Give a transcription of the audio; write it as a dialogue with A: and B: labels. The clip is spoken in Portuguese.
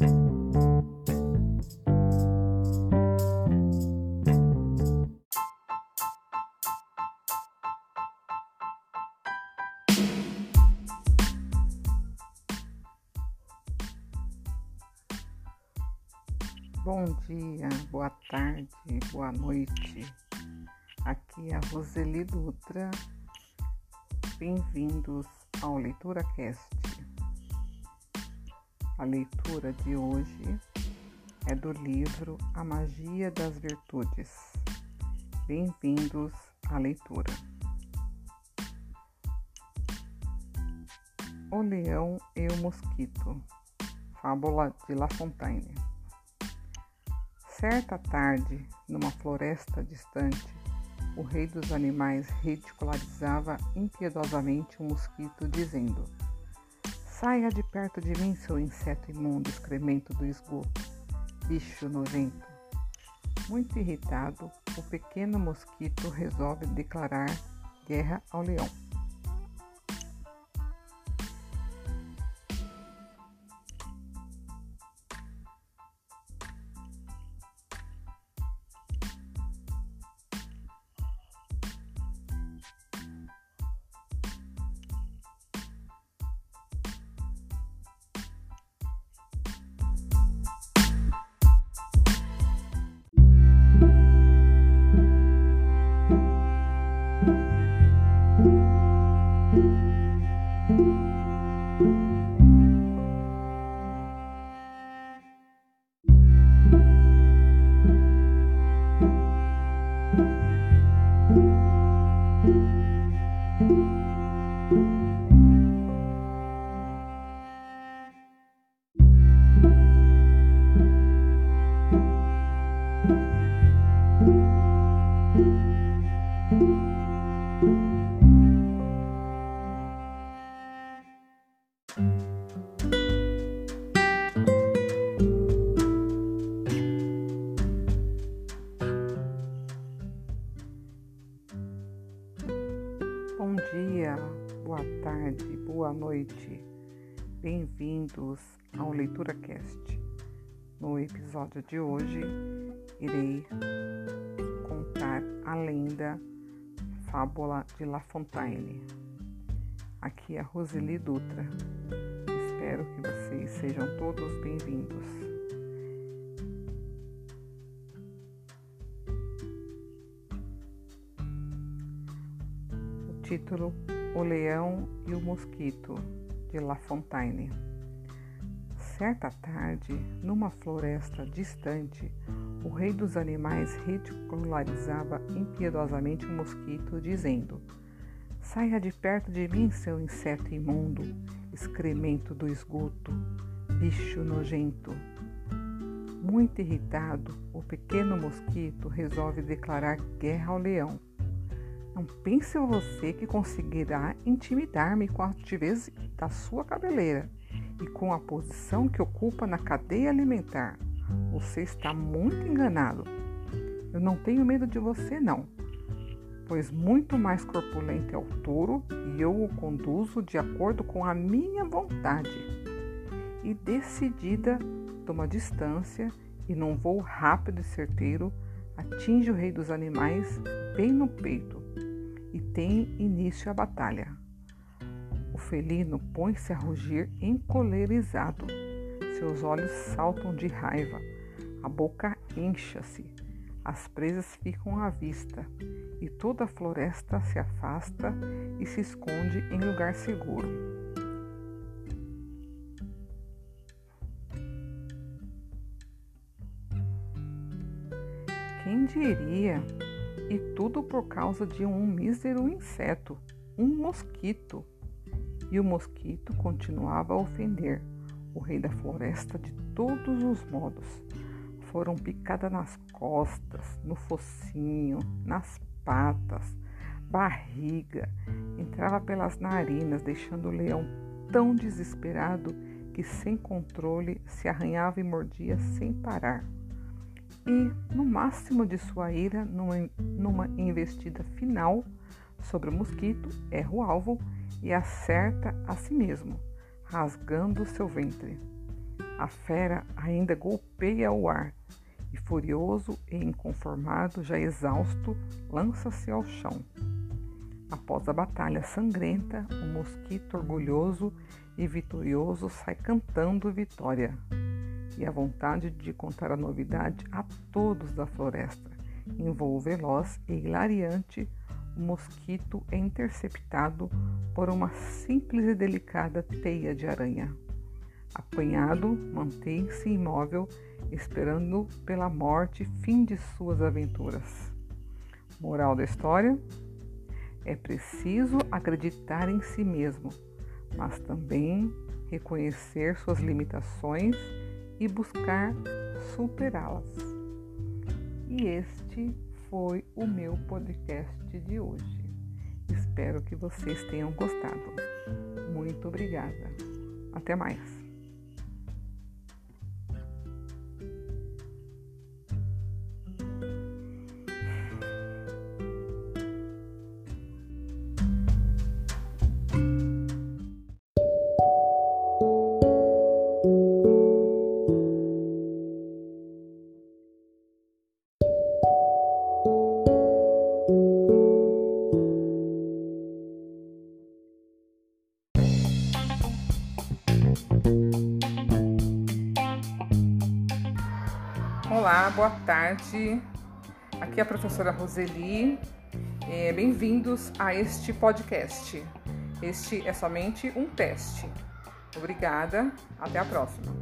A: Bom dia, boa tarde, boa noite. Aqui é a Roseli Dutra. Bem-vindos ao Leitura Cast. A leitura de hoje é do livro A Magia das Virtudes. Bem-vindos à leitura. O Leão e o Mosquito. Fábula de La Fontaine. Certa tarde, numa floresta distante, o rei dos animais ridicularizava impiedosamente um mosquito, dizendo: Saia de perto de mim, seu inseto imundo, excremento do esgoto, bicho nojento. Muito irritado, o pequeno mosquito resolve declarar guerra ao leão. Bom dia, boa tarde, boa noite. Bem-vindos ao Leitura Cast. No episódio de hoje, irei contar a lenda Fábula de La Fontaine. Aqui é a Roseli Dutra. Espero que vocês sejam todos bem-vindos. Título O Leão e o Mosquito, de La Fontaine. Certa tarde, numa floresta distante, o rei dos animais ridicularizava impiedosamente o mosquito, dizendo: Saia de perto de mim, seu inseto imundo, excremento do esgoto, bicho nojento. Muito irritado, o pequeno mosquito resolve declarar guerra ao leão. Não pense você que conseguirá intimidar-me com a altivez da sua cabeleira e com a posição que ocupa na cadeia alimentar. Você está muito enganado. Eu não tenho medo de você, não, pois muito mais corpulento é o touro e eu o conduzo de acordo com a minha vontade. E decidida, toma distância e num voo rápido e certeiro, atinge o rei dos animais bem no peito e tem início a batalha. O felino põe-se a rugir encolerizado. Seus olhos saltam de raiva, a boca incha-se, as presas ficam à vista e toda a floresta se afasta e se esconde em lugar seguro. Quem diria? E tudo por causa de um mísero inseto, um mosquito. E o mosquito continuava a ofender o rei da floresta de todos os modos. Foram picadas nas costas, no focinho, nas patas, barriga, entrava pelas narinas, deixando o leão tão desesperado que, sem controle, se arranhava e mordia sem parar e, no máximo de sua ira, numa, numa investida final sobre o mosquito, erra o alvo e acerta a si mesmo, rasgando seu ventre. A fera ainda golpeia o ar e, furioso e inconformado, já exausto, lança-se ao chão. Após a batalha sangrenta, o mosquito orgulhoso e vitorioso sai cantando vitória. E a vontade de contar a novidade a todos da floresta. Voo veloz e hilariante, o mosquito é interceptado por uma simples e delicada teia de aranha. Apanhado, mantém-se imóvel, esperando pela morte fim de suas aventuras. Moral da história: é preciso acreditar em si mesmo, mas também reconhecer suas limitações e buscar superá-las. E este foi o meu podcast de hoje. Espero que vocês tenham gostado. Muito obrigada. Até mais. Olá, boa tarde. Aqui é a professora Roseli. É, Bem-vindos a este podcast. Este é somente um teste. Obrigada. Até a próxima.